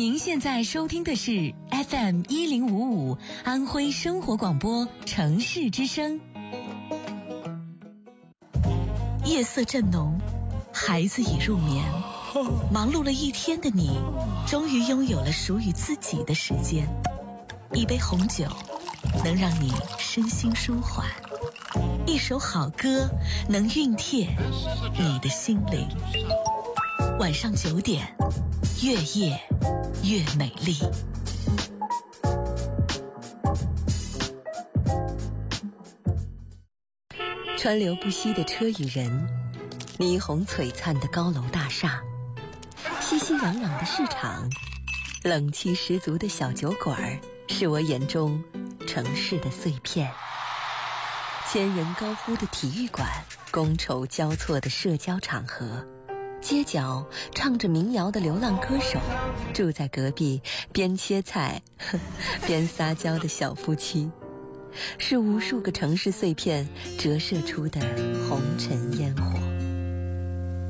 您现在收听的是 FM 一零五五安徽生活广播城市之声。夜色正浓，孩子已入眠，忙碌了一天的你，终于拥有了属于自己的时间。一杯红酒能让你身心舒缓，一首好歌能熨帖你的心灵。晚上九点，越夜越美丽。川流不息的车与人，霓虹璀璨的高楼大厦，熙熙攘攘的市场，冷气十足的小酒馆，是我眼中城市的碎片。千人高呼的体育馆，觥筹交错的社交场合。街角唱着民谣的流浪歌手，住在隔壁边切菜 边撒娇的小夫妻，是无数个城市碎片折射出的红尘烟火。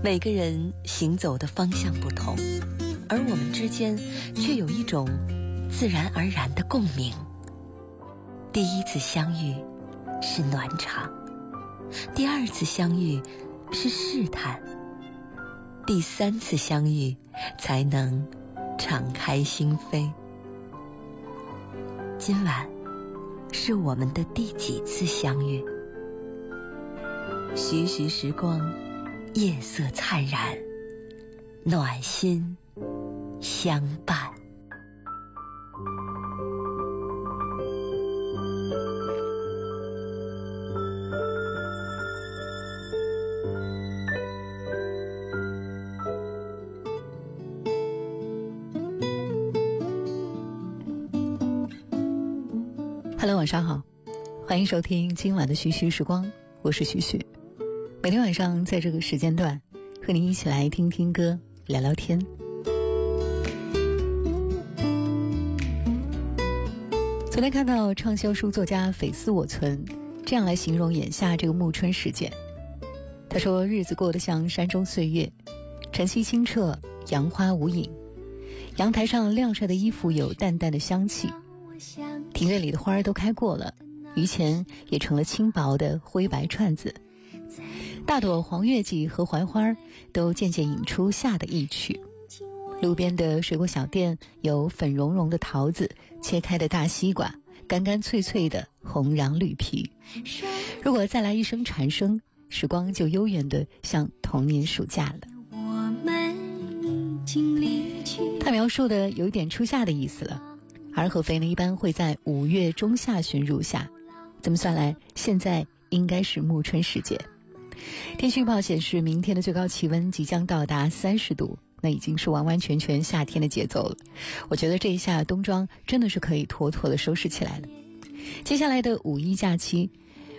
每个人行走的方向不同，而我们之间却有一种自然而然的共鸣。第一次相遇是暖场，第二次相遇是试探。第三次相遇，才能敞开心扉。今晚是我们的第几次相遇？徐徐时光，夜色灿然，暖心相伴。晚上好，欢迎收听今晚的徐徐时光，我是徐徐。每天晚上在这个时间段，和您一起来听听歌，聊聊天。昨天看到畅销书作家斐思我存这样来形容眼下这个暮春时节，他说日子过得像山中岁月，晨曦清澈，杨花无影，阳台上晾晒的衣服有淡淡的香气。庭院里的花儿都开过了，榆钱也成了轻薄的灰白串子。大朵黄月季和槐花都渐渐引出夏的意趣。路边的水果小店有粉茸茸的桃子，切开的大西瓜，干干脆脆的红瓤绿皮。如果再来一声蝉声，时光就悠远的像童年暑假了。他描述的有一点初夏的意思了。而合肥呢，一般会在五月中下旬入夏。这么算来，现在应该是暮春时节。天气预报显示，明天的最高气温即将到达三十度，那已经是完完全全夏天的节奏了。我觉得这一下冬装真的是可以妥妥的收拾起来了。接下来的五一假期，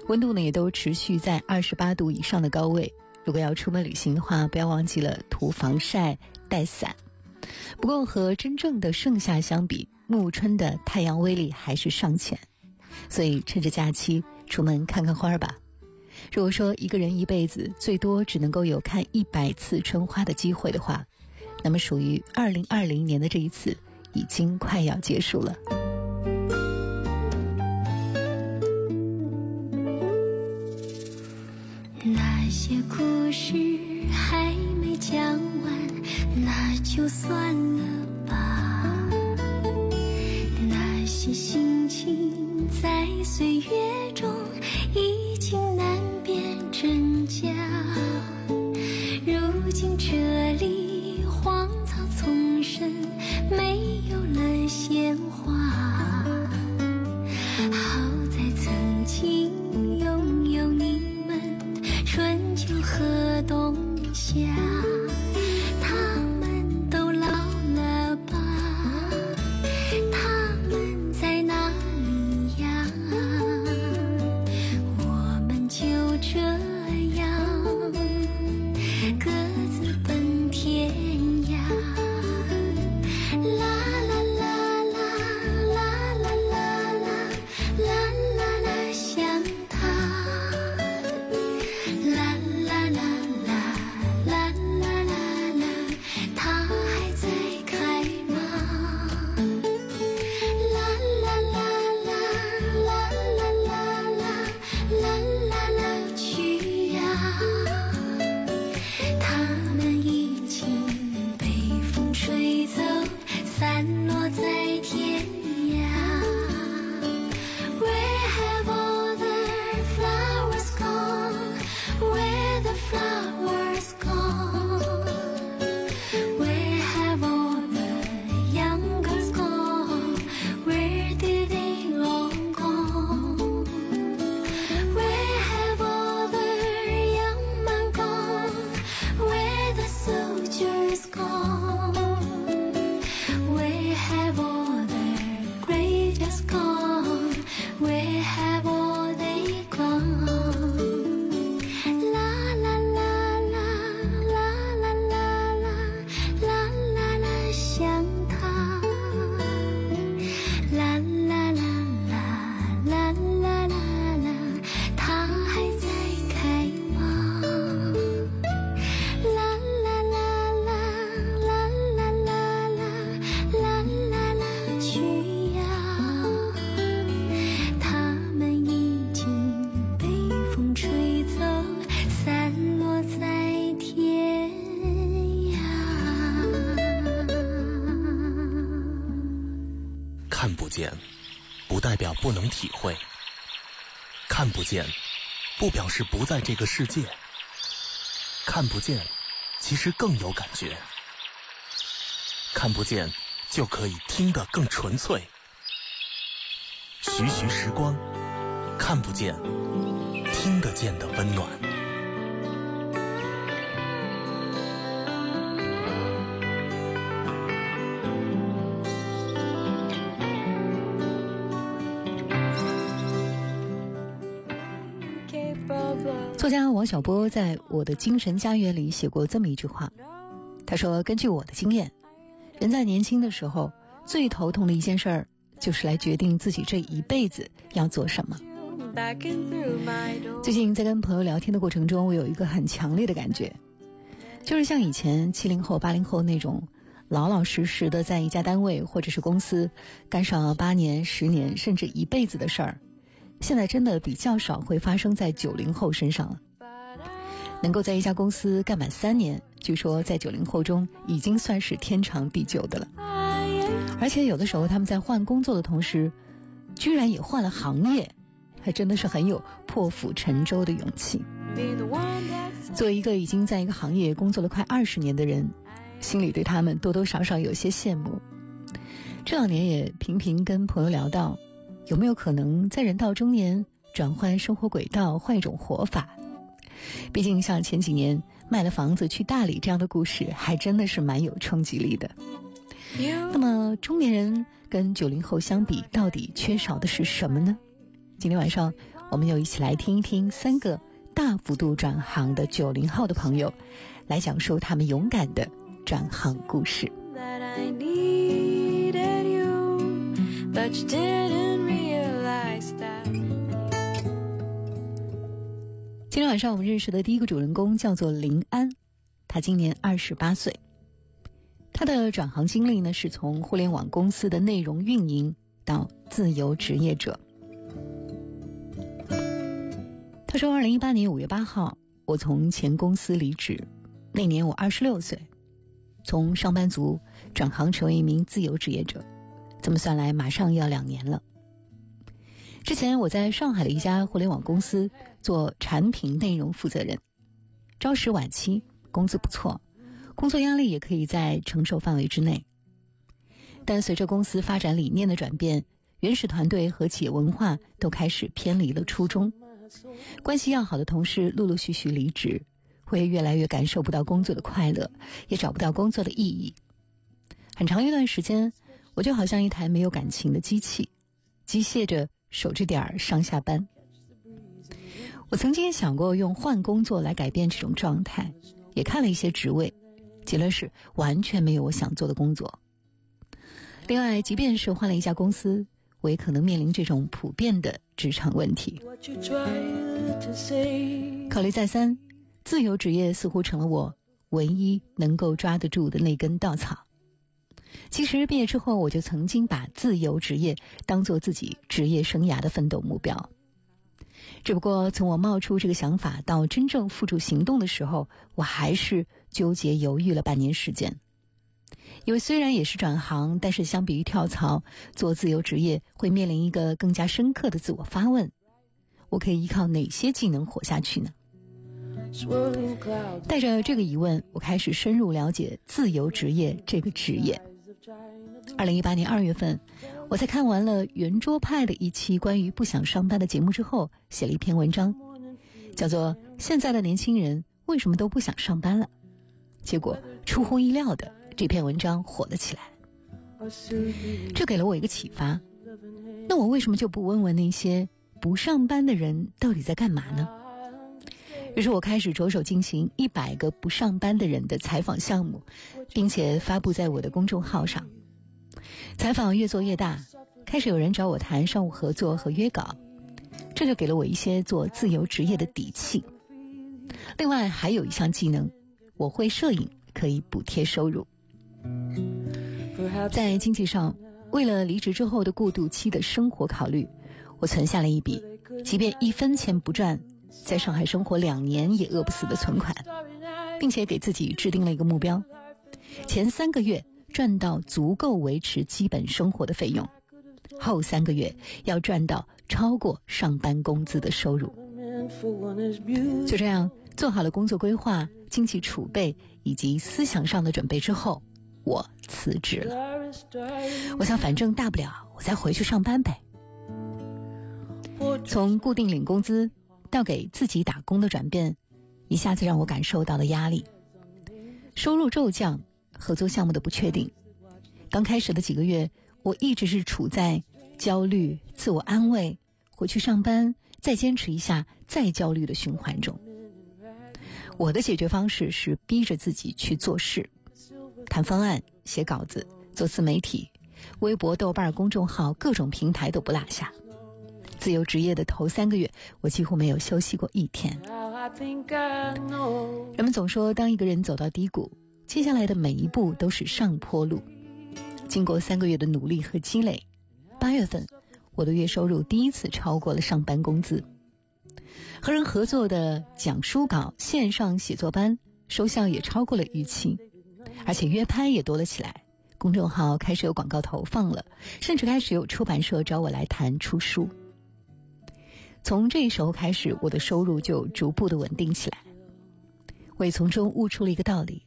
温度呢也都持续在二十八度以上的高位。如果要出门旅行的话，不要忘记了涂防晒、带伞。不过和真正的盛夏相比，暮春的太阳威力还是尚浅，所以趁着假期出门看看花吧。如果说一个人一辈子最多只能够有看一百次春花的机会的话，那么属于二零二零年的这一次已经快要结束了。那些故事还没讲完，那就算了心情在岁月中已经难辨真假，如今这里荒草丛生，没见，不代表不能体会；看不见，不表示不在这个世界；看不见，其实更有感觉；看不见，就可以听得更纯粹。徐徐时光，看不见，听得见的温暖。小波在我的精神家园里写过这么一句话，他说：“根据我的经验，人在年轻的时候最头痛的一件事儿，就是来决定自己这一辈子要做什么。”最近在跟朋友聊天的过程中，我有一个很强烈的感觉，就是像以前七零后、八零后那种老老实实的在一家单位或者是公司干上八年、十年甚至一辈子的事儿。现在真的比较少会发生在九零后身上了。能够在一家公司干满三年，据说在九零后中已经算是天长地久的了。而且有的时候他们在换工作的同时，居然也换了行业，还真的是很有破釜沉舟的勇气。作为一个已经在一个行业工作了快二十年的人，心里对他们多多少少有些羡慕。这两年也频频跟朋友聊到。有没有可能在人到中年转换生活轨道，换一种活法？毕竟像前几年卖了房子去大理这样的故事，还真的是蛮有冲击力的。那么中年人跟九零后相比，到底缺少的是什么呢？今天晚上我们又一起来听一听三个大幅度转行的九零后的朋友，来讲述他们勇敢的转行故事。今天晚上我们认识的第一个主人公叫做林安，他今年二十八岁。他的转行经历呢，是从互联网公司的内容运营到自由职业者。他说，二零一八年五月八号，我从前公司离职，那年我二十六岁，从上班族转行成为一名自由职业者，这么算来，马上要两年了。之前我在上海的一家互联网公司做产品内容负责人，朝十晚七，工资不错，工作压力也可以在承受范围之内。但随着公司发展理念的转变，原始团队和企业文化都开始偏离了初衷，关系要好的同事陆陆续续离职，会越来越感受不到工作的快乐，也找不到工作的意义。很长一段时间，我就好像一台没有感情的机器，机械着。守着点儿上下班。我曾经也想过用换工作来改变这种状态，也看了一些职位，结论是完全没有我想做的工作。另外，即便是换了一家公司，我也可能面临这种普遍的职场问题。考虑再三，自由职业似乎成了我唯一能够抓得住的那根稻草。其实毕业之后，我就曾经把自由职业当做自己职业生涯的奋斗目标。只不过从我冒出这个想法到真正付诸行动的时候，我还是纠结犹豫了半年时间。因为虽然也是转行，但是相比于跳槽做自由职业，会面临一个更加深刻的自我发问：我可以依靠哪些技能活下去呢？带着这个疑问，我开始深入了解自由职业这个职业。二零一八年二月份，我在看完了圆桌派的一期关于不想上班的节目之后，写了一篇文章，叫做《现在的年轻人为什么都不想上班了》。结果出乎意料的，这篇文章火了起来。这给了我一个启发。那我为什么就不问问那些不上班的人到底在干嘛呢？于是我开始着手进行一百个不上班的人的采访项目，并且发布在我的公众号上。采访越做越大，开始有人找我谈商务合作和约稿，这就给了我一些做自由职业的底气。另外还有一项技能，我会摄影，可以补贴收入。在经济上，为了离职之后的过渡期的生活考虑，我存下了一笔，即便一分钱不赚。在上海生活两年也饿不死的存款，并且给自己制定了一个目标：前三个月赚到足够维持基本生活的费用，后三个月要赚到超过上班工资的收入。就这样做好了工作规划、经济储备以及思想上的准备之后，我辞职了。我想，反正大不了我再回去上班呗。从固定领工资到给自己打工的转变，一下子让我感受到了压力。收入骤降，合作项目的不确定。刚开始的几个月，我一直是处在焦虑、自我安慰、回去上班、再坚持一下、再焦虑的循环中。我的解决方式是逼着自己去做事，谈方案、写稿子、做自媒体，微博、豆瓣公众号各种平台都不落下。自由职业的头三个月，我几乎没有休息过一天。人们总说，当一个人走到低谷，接下来的每一步都是上坡路。经过三个月的努力和积累，八月份我的月收入第一次超过了上班工资。和人合作的讲书稿、线上写作班收效也超过了预期，而且约拍也多了起来。公众号开始有广告投放了，甚至开始有出版社找我来谈出书。从这时候开始，我的收入就逐步的稳定起来。我也从中悟出了一个道理：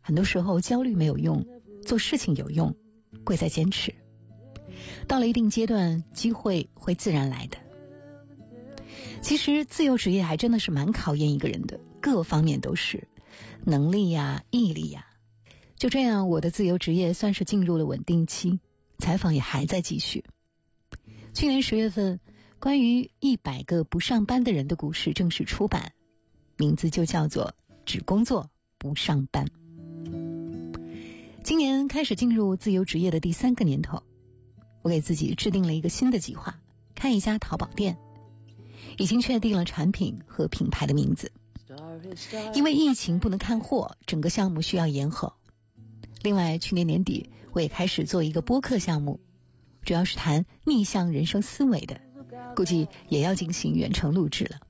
很多时候焦虑没有用，做事情有用，贵在坚持。到了一定阶段，机会会自然来的。其实自由职业还真的是蛮考验一个人的，各方面都是能力呀、毅力呀。就这样，我的自由职业算是进入了稳定期，采访也还在继续。去年十月份。关于一百个不上班的人的故事正式出版，名字就叫做《只工作不上班》。今年开始进入自由职业的第三个年头，我给自己制定了一个新的计划：开一家淘宝店。已经确定了产品和品牌的名字。因为疫情不能看货，整个项目需要延后。另外，去年年底我也开始做一个播客项目，主要是谈逆向人生思维的。估计也要进行远程录制了。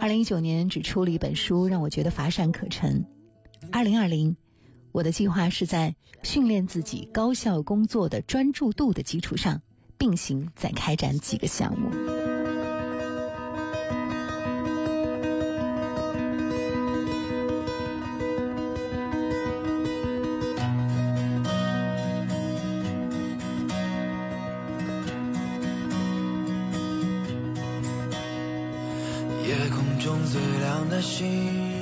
二零一九年只出了一本书，让我觉得乏善可陈。二零二零，我的计划是在训练自己高效工作的专注度的基础上，并行再开展几个项目。夜空中最亮的星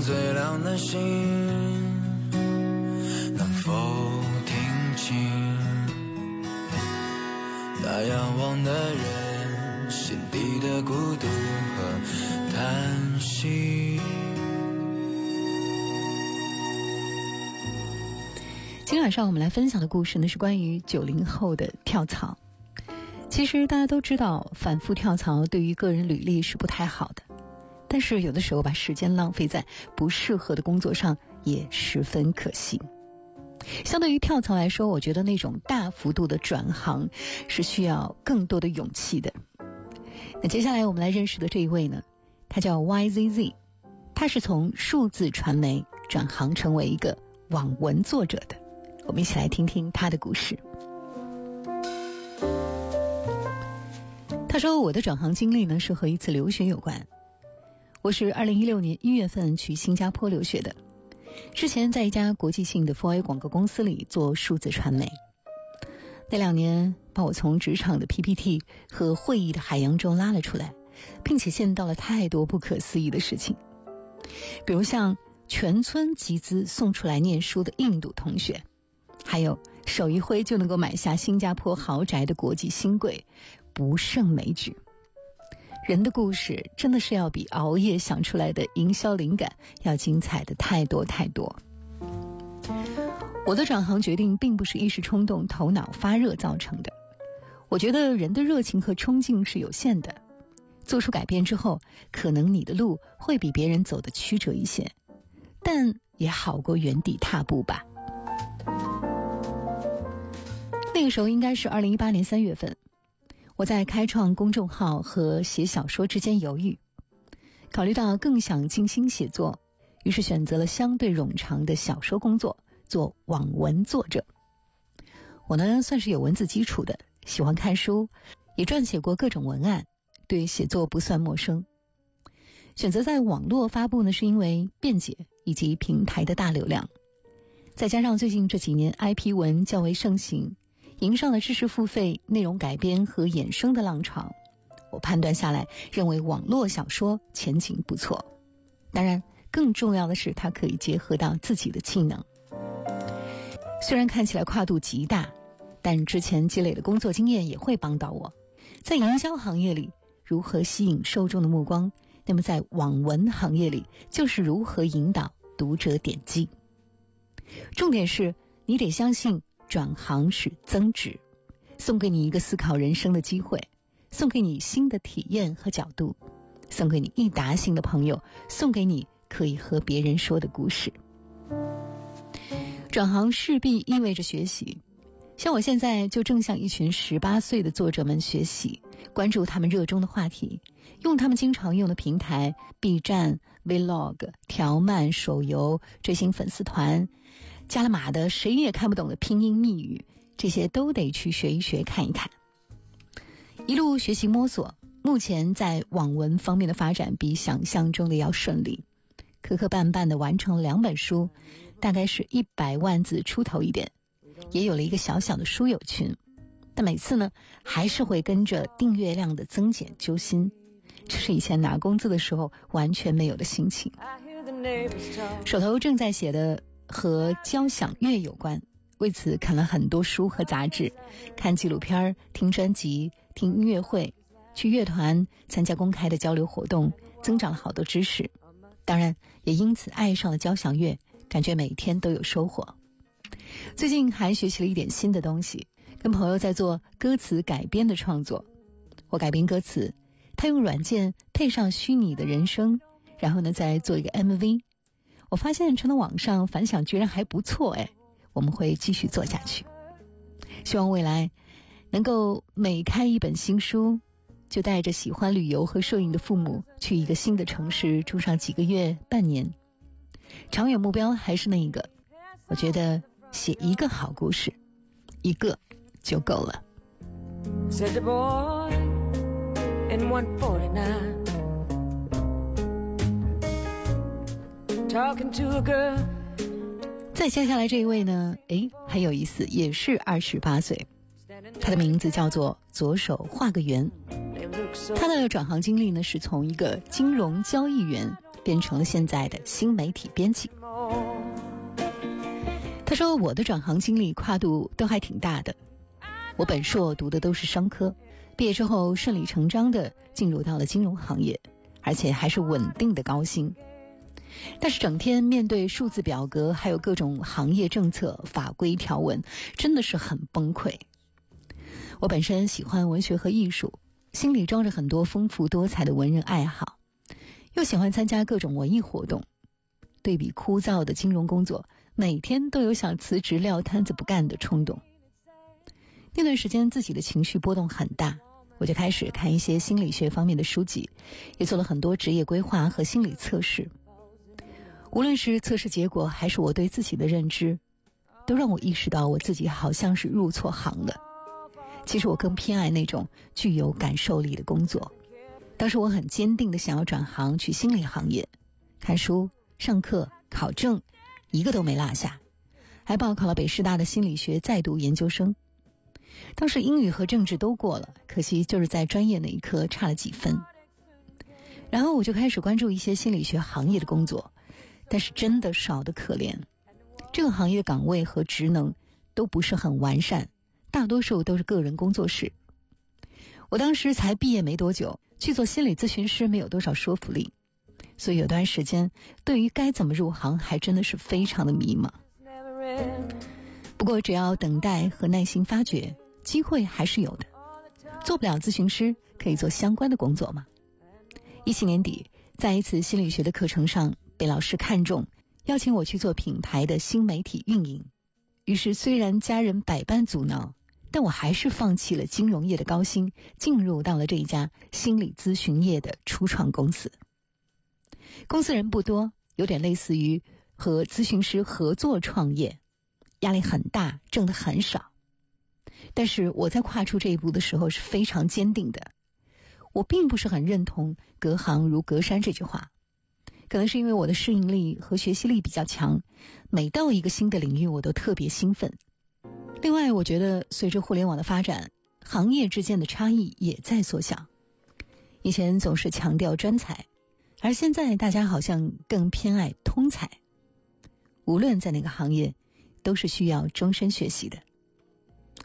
最亮的星，能否听清那仰望的人心底的孤独和叹息？今晚上我们来分享的故事呢，是关于九零后的跳槽。其实大家都知道，反复跳槽对于个人履历是不太好的。但是有的时候把时间浪费在不适合的工作上，也十分可惜。相对于跳槽来说，我觉得那种大幅度的转行是需要更多的勇气的。那接下来我们来认识的这一位呢，他叫 YZZ，他是从数字传媒转行成为一个网文作者的。我们一起来听听他的故事。他说：“我的转行经历呢，是和一次留学有关。我是二零一六年一月份去新加坡留学的，之前在一家国际性的 4A 广告公司里做数字传媒。那两年把我从职场的 PPT 和会议的海洋中拉了出来，并且见到了太多不可思议的事情，比如像全村集资送出来念书的印度同学。”还有手一挥就能够买下新加坡豪宅的国际新贵，不胜枚举。人的故事真的是要比熬夜想出来的营销灵感要精彩的太多太多。我的转行决定并不是一时冲动、头脑发热造成的。我觉得人的热情和冲劲是有限的，做出改变之后，可能你的路会比别人走的曲折一些，但也好过原地踏步吧。那个时候应该是二零一八年三月份，我在开创公众号和写小说之间犹豫，考虑到更想静心写作，于是选择了相对冗长的小说工作，做网文作者。我呢算是有文字基础的，喜欢看书，也撰写过各种文案，对写作不算陌生。选择在网络发布呢，是因为便捷以及平台的大流量，再加上最近这几年 IP 文较为盛行。迎上了知识付费、内容改编和衍生的浪潮，我判断下来认为网络小说前景不错。当然，更重要的是它可以结合到自己的技能。虽然看起来跨度极大，但之前积累的工作经验也会帮到我。在营销行业里，如何吸引受众的目光？那么在网文行业里，就是如何引导读者点击。重点是你得相信。转行是增值，送给你一个思考人生的机会，送给你新的体验和角度，送给你一达新的朋友，送给你可以和别人说的故事。转行势必意味着学习，像我现在就正向一群十八岁的作者们学习，关注他们热衷的话题，用他们经常用的平台：B 站、Vlog、条漫、手游、追星粉丝团。加了码的谁也看不懂的拼音密语，这些都得去学一学看一看。一路学习摸索，目前在网文方面的发展比想象中的要顺利，磕磕绊绊的完成了两本书，大概是一百万字出头一点，也有了一个小小的书友群。但每次呢，还是会跟着订阅量的增减揪心，这是以前拿工资的时候完全没有的心情。手头正在写的。和交响乐有关，为此看了很多书和杂志，看纪录片、听专辑、听音乐会，去乐团参加公开的交流活动，增长了好多知识。当然，也因此爱上了交响乐，感觉每天都有收获。最近还学习了一点新的东西，跟朋友在做歌词改编的创作。我改编歌词，他用软件配上虚拟的人声，然后呢再做一个 MV。我发现传到网上反响居然还不错哎，我们会继续做下去。希望未来能够每开一本新书，就带着喜欢旅游和摄影的父母去一个新的城市住上几个月、半年。长远目标还是那一个，我觉得写一个好故事，一个就够了。再接下来这一位呢？哎，很有意思，也是二十八岁，他的名字叫做左手画个圆。他的转行经历呢，是从一个金融交易员变成了现在的新媒体编辑。他说我的转行经历跨度都还挺大的，我本硕读的都是商科，毕业之后顺理成章的进入到了金融行业，而且还是稳定的高薪。但是整天面对数字表格，还有各种行业政策、法规条文，真的是很崩溃。我本身喜欢文学和艺术，心里装着很多丰富多彩的文人爱好，又喜欢参加各种文艺活动。对比枯燥的金融工作，每天都有想辞职撂摊子不干的冲动。那段时间自己的情绪波动很大，我就开始看一些心理学方面的书籍，也做了很多职业规划和心理测试。无论是测试结果，还是我对自己的认知，都让我意识到我自己好像是入错行了。其实我更偏爱那种具有感受力的工作。当时我很坚定的想要转行去心理行业，看书、上课、考证，一个都没落下，还报考了北师大的心理学在读研究生。当时英语和政治都过了，可惜就是在专业那一科差了几分。然后我就开始关注一些心理学行业的工作。但是真的少的可怜，这个行业岗位和职能都不是很完善，大多数都是个人工作室。我当时才毕业没多久，去做心理咨询师没有多少说服力，所以有段时间对于该怎么入行还真的是非常的迷茫。不过只要等待和耐心发掘，机会还是有的。做不了咨询师，可以做相关的工作嘛。一七年底，在一次心理学的课程上。被老师看中，邀请我去做品牌的新媒体运营。于是，虽然家人百般阻挠，但我还是放弃了金融业的高薪，进入到了这一家心理咨询业的初创公司。公司人不多，有点类似于和咨询师合作创业，压力很大，挣的很少。但是我在跨出这一步的时候是非常坚定的。我并不是很认同“隔行如隔山”这句话。可能是因为我的适应力和学习力比较强，每到一个新的领域我都特别兴奋。另外，我觉得随着互联网的发展，行业之间的差异也在缩小。以前总是强调专才，而现在大家好像更偏爱通才。无论在哪个行业，都是需要终身学习的。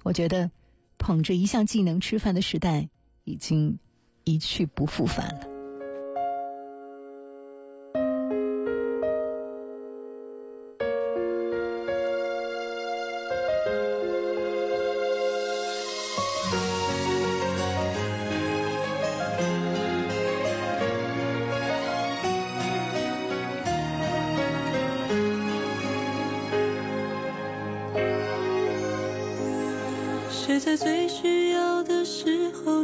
我觉得捧着一项技能吃饭的时代已经一去不复返了。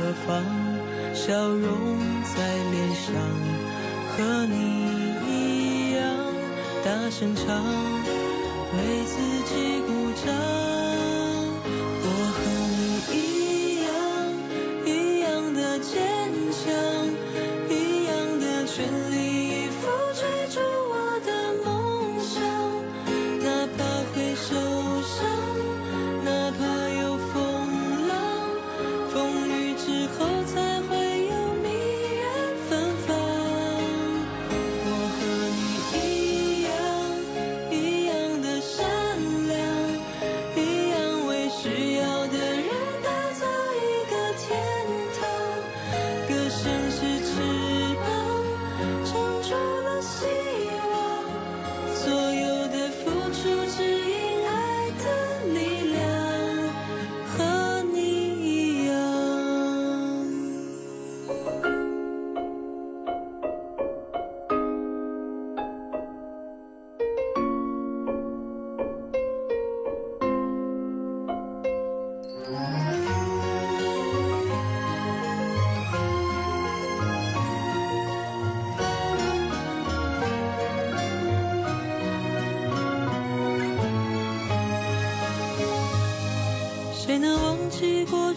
何方？笑容在脸上，和你一样大声唱，为自己鼓掌。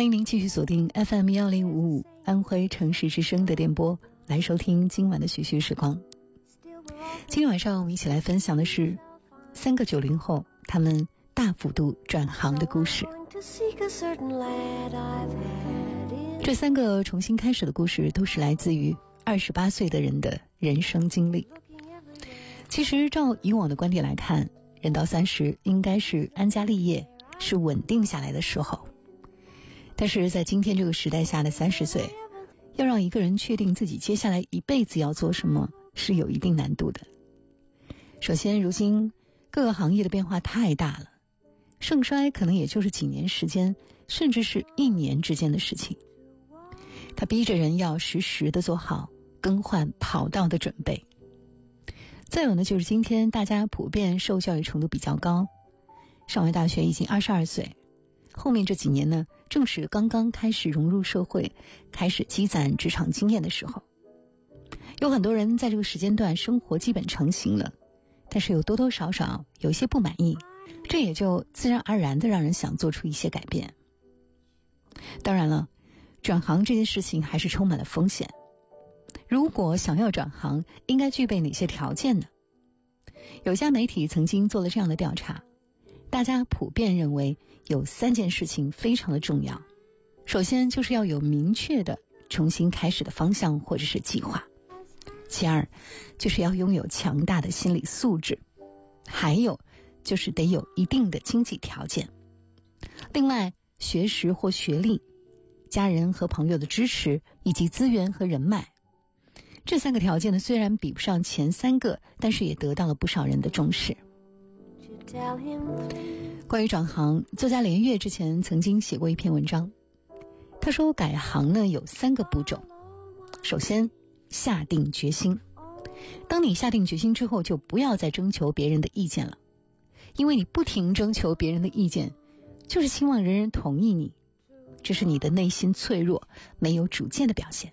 欢迎您继续锁定 FM 幺零五五安徽城市之声的电波，来收听今晚的徐徐时光。今天晚上我们一起来分享的是三个九零后他们大幅度转行的故事。这三个重新开始的故事，都是来自于二十八岁的人的人生经历。其实照以往的观点来看，人到三十应该是安家立业，是稳定下来的时候。但是在今天这个时代下的三十岁，要让一个人确定自己接下来一辈子要做什么，是有一定难度的。首先，如今各个行业的变化太大了，盛衰可能也就是几年时间，甚至是一年之间的事情。他逼着人要时时的做好更换跑道的准备。再有呢，就是今天大家普遍受教育程度比较高，上完大学已经二十二岁。后面这几年呢，正是刚刚开始融入社会、开始积攒职场经验的时候。有很多人在这个时间段生活基本成型了，但是有多多少少有些不满意，这也就自然而然的让人想做出一些改变。当然了，转行这件事情还是充满了风险。如果想要转行，应该具备哪些条件呢？有家媒体曾经做了这样的调查。大家普遍认为有三件事情非常的重要。首先就是要有明确的重新开始的方向或者是计划。其二就是要拥有强大的心理素质，还有就是得有一定的经济条件。另外，学识或学历、家人和朋友的支持以及资源和人脉，这三个条件呢，虽然比不上前三个，但是也得到了不少人的重视。关于转行，作家连岳之前曾经写过一篇文章。他说，改行呢有三个步骤。首先，下定决心。当你下定决心之后，就不要再征求别人的意见了，因为你不停征求别人的意见，就是希望人人同意你。这是你的内心脆弱、没有主见的表现。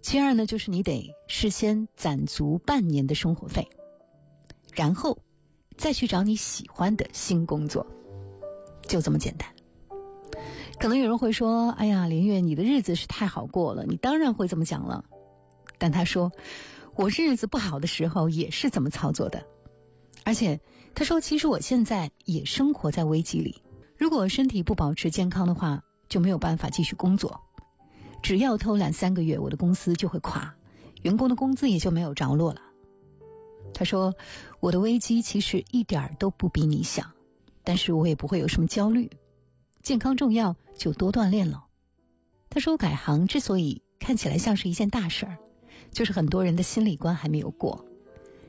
其二呢，就是你得事先攒足半年的生活费，然后再去找你喜欢的新工作，就这么简单。可能有人会说：“哎呀，林月，你的日子是太好过了，你当然会这么讲了。”但他说：“我日子不好的时候也是这么操作的，而且他说，其实我现在也生活在危机里。如果身体不保持健康的话，就没有办法继续工作。只要偷懒三个月，我的公司就会垮，员工的工资也就没有着落了。”他说：“我的危机其实一点都不比你小，但是我也不会有什么焦虑。”健康重要，就多锻炼了。他说改行之所以看起来像是一件大事儿，就是很多人的心理关还没有过，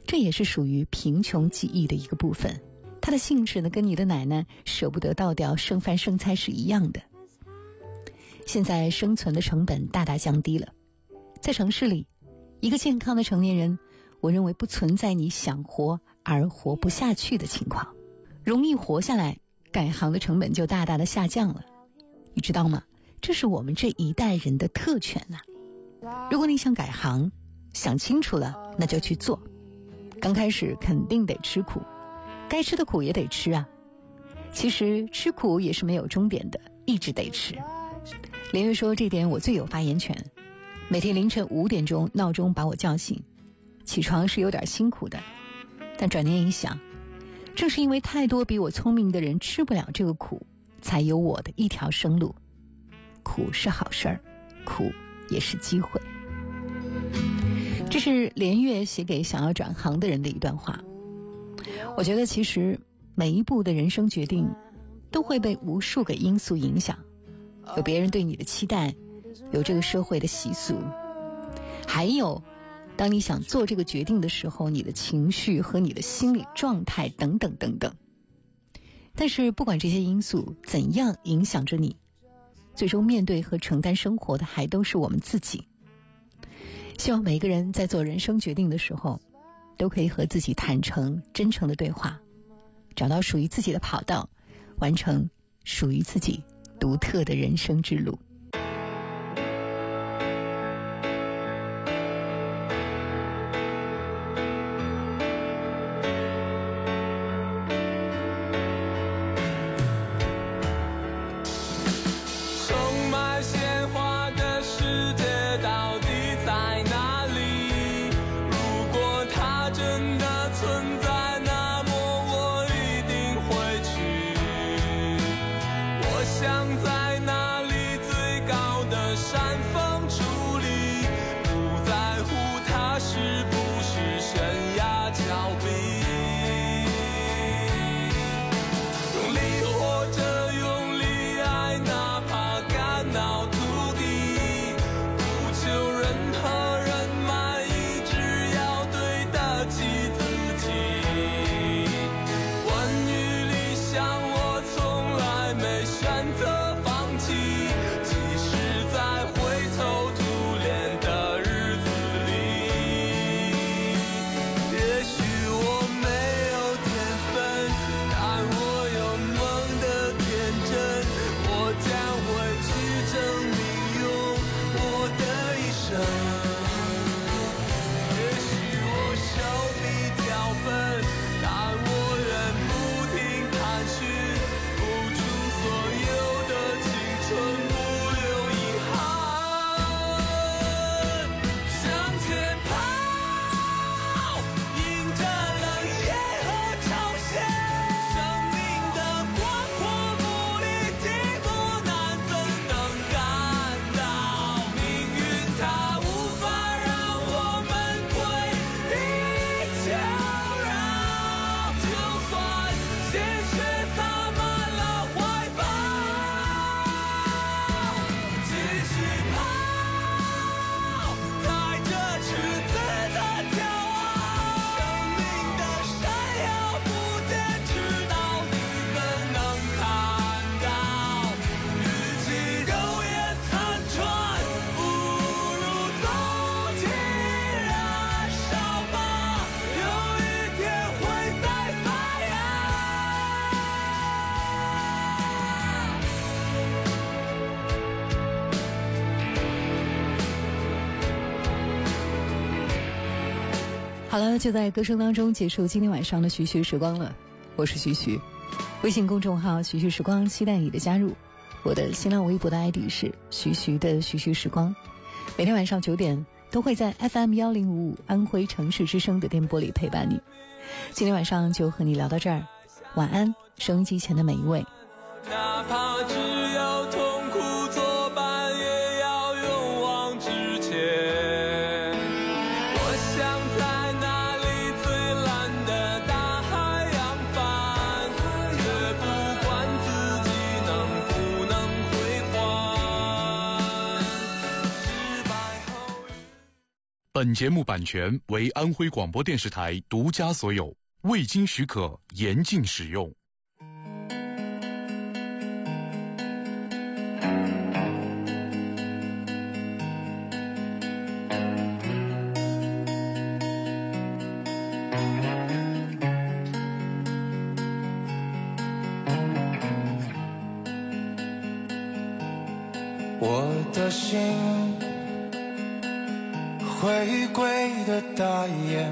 这也是属于贫穷记忆的一个部分。他的性质呢，跟你的奶奶舍不得倒掉剩饭剩菜是一样的。现在生存的成本大大降低了，在城市里，一个健康的成年人，我认为不存在你想活而活不下去的情况，容易活下来。改行的成本就大大的下降了，你知道吗？这是我们这一代人的特权呐。如果你想改行，想清楚了，那就去做。刚开始肯定得吃苦，该吃的苦也得吃啊。其实吃苦也是没有终点的，一直得吃。连月说这点我最有发言权。每天凌晨五点钟闹钟把我叫醒，起床是有点辛苦的，但转念一想。正是因为太多比我聪明的人吃不了这个苦，才有我的一条生路。苦是好事儿，苦也是机会。这是连月写给想要转行的人的一段话。我觉得其实每一步的人生决定都会被无数个因素影响，有别人对你的期待，有这个社会的习俗，还有。当你想做这个决定的时候，你的情绪和你的心理状态等等等等。但是不管这些因素怎样影响着你，最终面对和承担生活的还都是我们自己。希望每个人在做人生决定的时候，都可以和自己坦诚、真诚的对话，找到属于自己的跑道，完成属于自己独特的人生之路。好了，就在歌声当中结束今天晚上的徐徐时光了。我是徐徐，微信公众号徐徐时光，期待你的加入。我的新浪微博的 ID 是徐徐的徐徐时光。每天晚上九点都会在 FM 幺零五五安徽城市之声的电波里陪伴你。今天晚上就和你聊到这儿，晚安，收音机前的每一位。哪怕只有本节目版权为安徽广播电视台独家所有，未经许可严禁使用。我的心回归的大雁，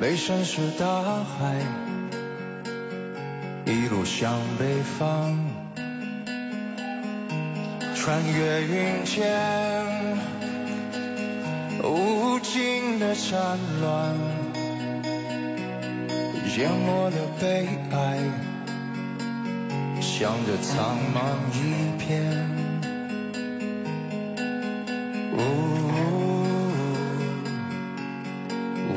背身是大海，一路向北方，穿越云间，无尽的战乱，淹没了悲哀。向着苍茫一片。呜呜呜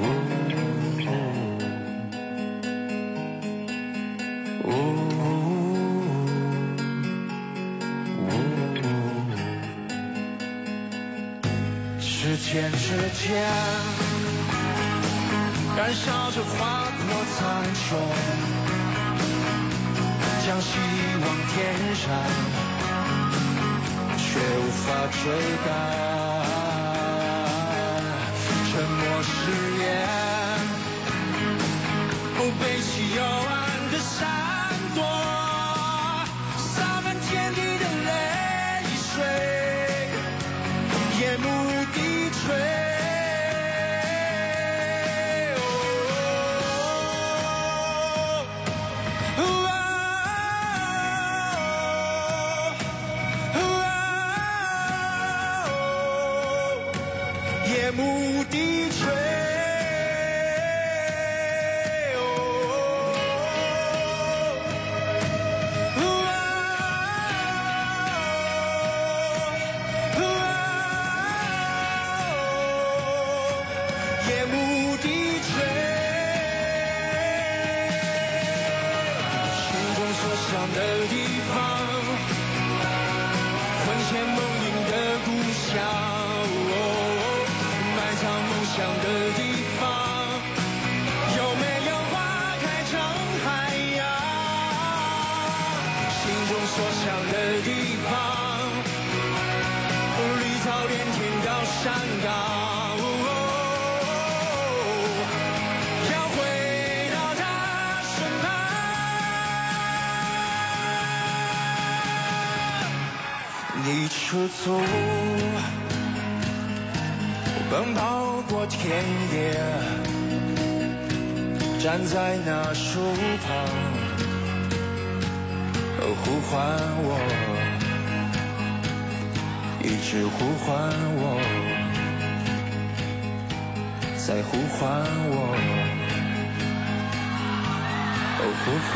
时间之间，燃烧着划破苍穹。将希望填上，却无法追赶。yeah. Oh, baby, 你吃醋。奔跑过田野，站在那树旁，呼唤我，一直呼唤我，在呼唤我，呼唤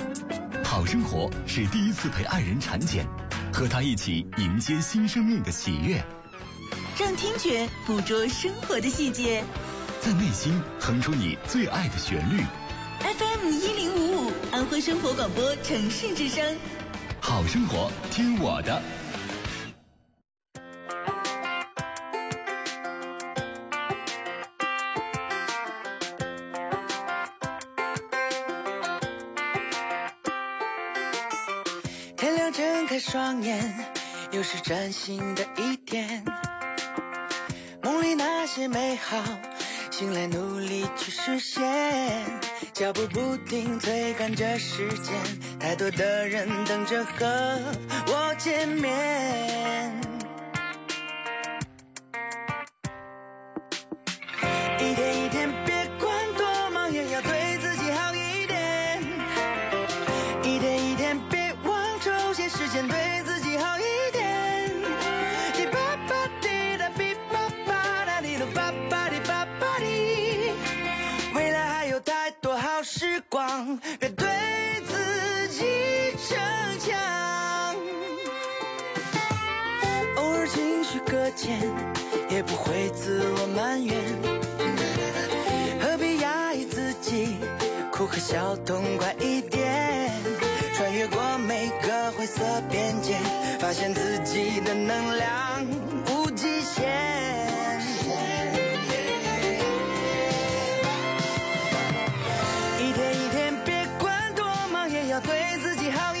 好生活是第一次陪爱人产检和他一起迎接新生命的喜悦。让听觉捕捉生活的细节。在内心哼出你最爱的旋律。Fm 一零五五安徽生活广播城市之声。好生活听我的。崭新的一天梦里那些美好醒来努力去实现脚步不停追赶着时间太多的人等着和我见面要痛快一点，穿越过每个灰色边界，发现自己的能量无极限。一天一天，别管多忙，也要对自己好一点。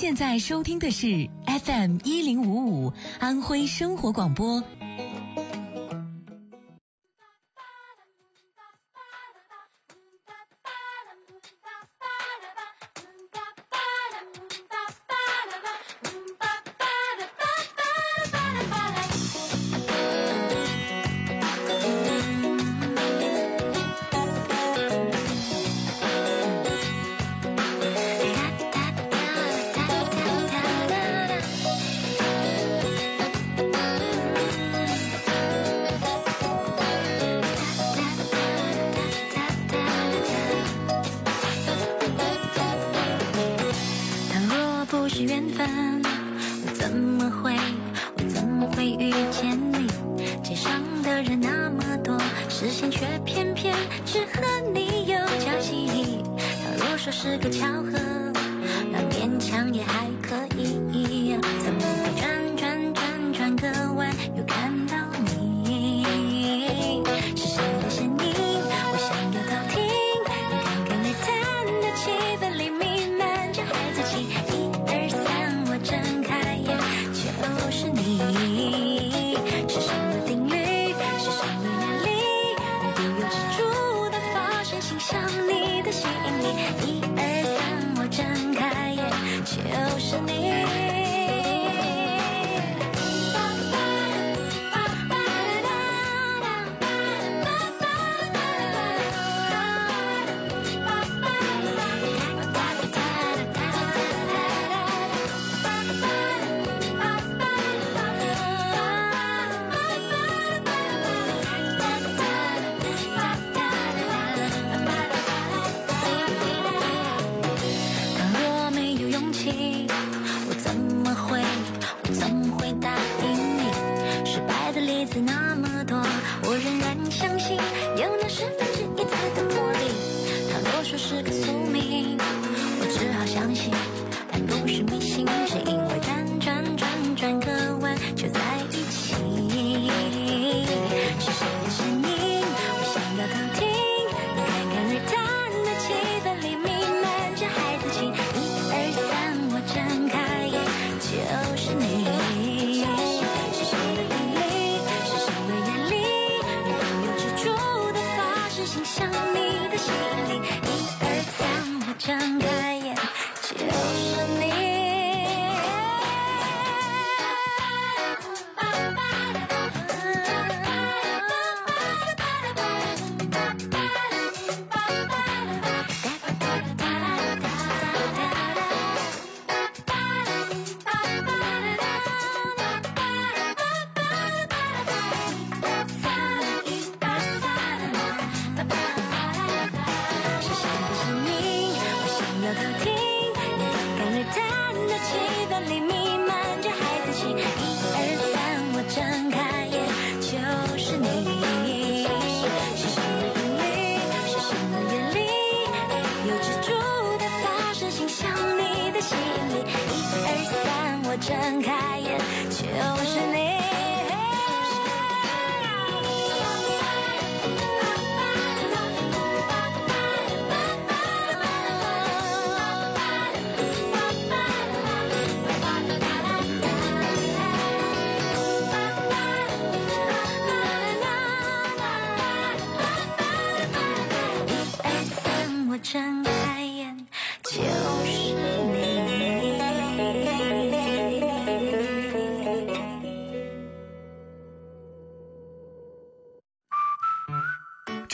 现在收听的是 fm 一零五五安徽生活广播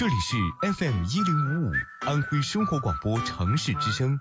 这里是 fm 一零五五安徽生活广播城市之声。